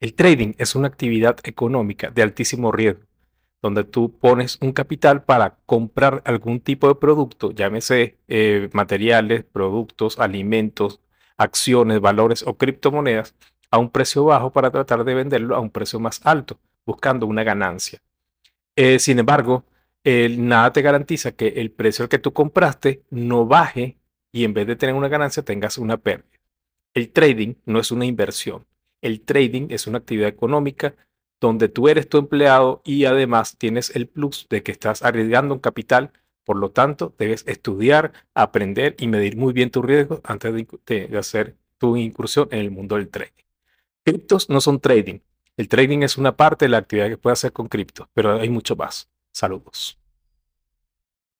El trading es una actividad económica de altísimo riesgo, donde tú pones un capital para comprar algún tipo de producto, llámese eh, materiales, productos, alimentos, acciones, valores o criptomonedas, a un precio bajo para tratar de venderlo a un precio más alto, buscando una ganancia. Eh, sin embargo, nada te garantiza que el precio al que tú compraste no baje y en vez de tener una ganancia tengas una pérdida. El trading no es una inversión. El trading es una actividad económica donde tú eres tu empleado y además tienes el plus de que estás arriesgando un capital. Por lo tanto, debes estudiar, aprender y medir muy bien tus riesgos antes de, hacer tu incursión en el mundo del trading. Criptos no son trading. El trading es una parte de la actividad que puedes hacer con criptos, pero hay mucho más. Saludos.